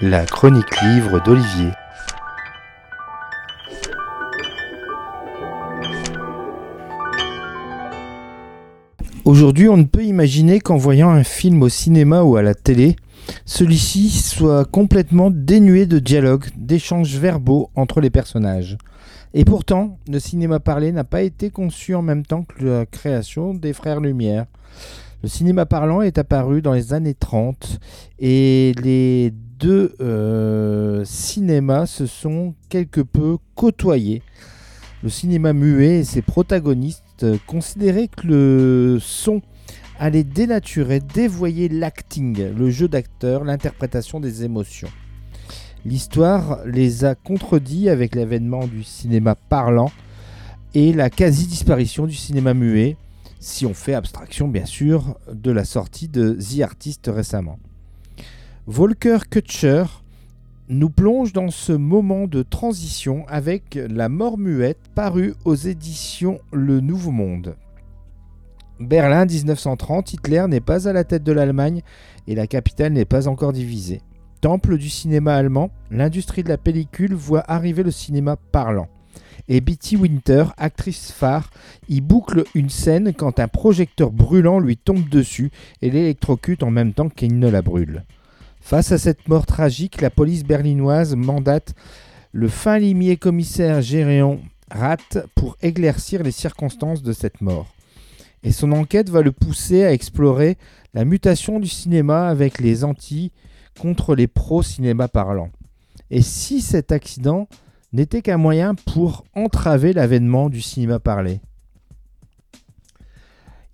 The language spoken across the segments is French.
La chronique livre d'Olivier. Aujourd'hui, on ne peut imaginer qu'en voyant un film au cinéma ou à la télé, celui-ci soit complètement dénué de dialogue, d'échanges verbaux entre les personnages. Et pourtant, le cinéma parlé n'a pas été conçu en même temps que la création des Frères Lumière. Le cinéma parlant est apparu dans les années 30 et les deux euh, cinémas se sont quelque peu côtoyés. Le cinéma muet et ses protagonistes considéraient que le son allait dénaturer, dévoyer l'acting, le jeu d'acteur, l'interprétation des émotions. L'histoire les a contredits avec l'avènement du cinéma parlant et la quasi-disparition du cinéma muet, si on fait abstraction bien sûr de la sortie de The Artist récemment. Volker Kutscher nous plonge dans ce moment de transition avec La mort muette parue aux éditions Le Nouveau Monde. Berlin 1930, Hitler n'est pas à la tête de l'Allemagne et la capitale n'est pas encore divisée. Temple du cinéma allemand, l'industrie de la pellicule voit arriver le cinéma parlant et Betty Winter, actrice phare, y boucle une scène quand un projecteur brûlant lui tombe dessus et l'électrocute en même temps qu'il ne la brûle. Face à cette mort tragique, la police berlinoise mandate le fin limier commissaire Géréon Rath pour éclaircir les circonstances de cette mort. Et son enquête va le pousser à explorer la mutation du cinéma avec les anti contre les pro-cinéma parlants. Et si cet accident n'était qu'un moyen pour entraver l'avènement du cinéma parlé.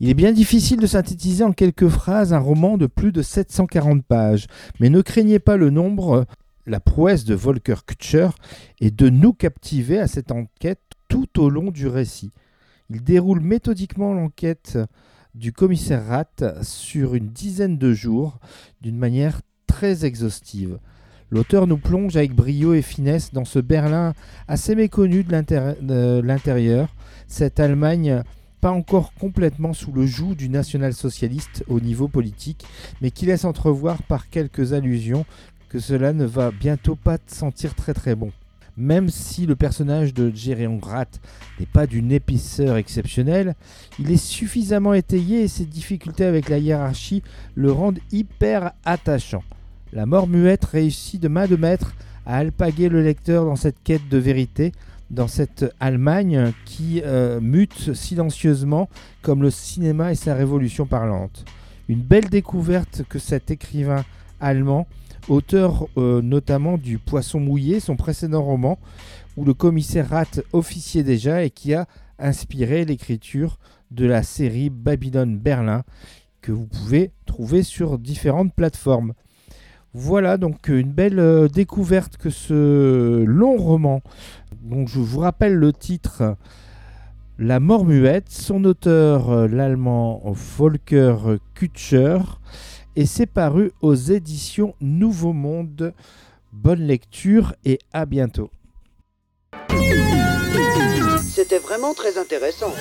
Il est bien difficile de synthétiser en quelques phrases un roman de plus de 740 pages, mais ne craignez pas le nombre, la prouesse de Volker Kutscher est de nous captiver à cette enquête tout au long du récit. Il déroule méthodiquement l'enquête du commissaire Rath sur une dizaine de jours d'une manière très exhaustive. L'auteur nous plonge avec brio et finesse dans ce Berlin assez méconnu de l'intérieur, cette Allemagne pas encore complètement sous le joug du national-socialiste au niveau politique, mais qui laisse entrevoir par quelques allusions que cela ne va bientôt pas sentir très très bon. Même si le personnage de Géréon Gratt n'est pas d'une épaisseur exceptionnelle, il est suffisamment étayé et ses difficultés avec la hiérarchie le rendent hyper attachant. La mort muette réussit de main de maître à alpaguer le lecteur dans cette quête de vérité, dans cette Allemagne qui euh, mute silencieusement comme le cinéma et sa révolution parlante. Une belle découverte que cet écrivain allemand, auteur euh, notamment du Poisson mouillé, son précédent roman, où le commissaire rate officier déjà et qui a inspiré l'écriture de la série Babylone Berlin que vous pouvez trouver sur différentes plateformes. Voilà donc une belle euh, découverte que ce long roman. Donc je vous rappelle le titre La mort muette, son auteur euh, l'allemand Volker Kutscher et c'est paru aux éditions Nouveau Monde. Bonne lecture et à bientôt. C'était vraiment très intéressant.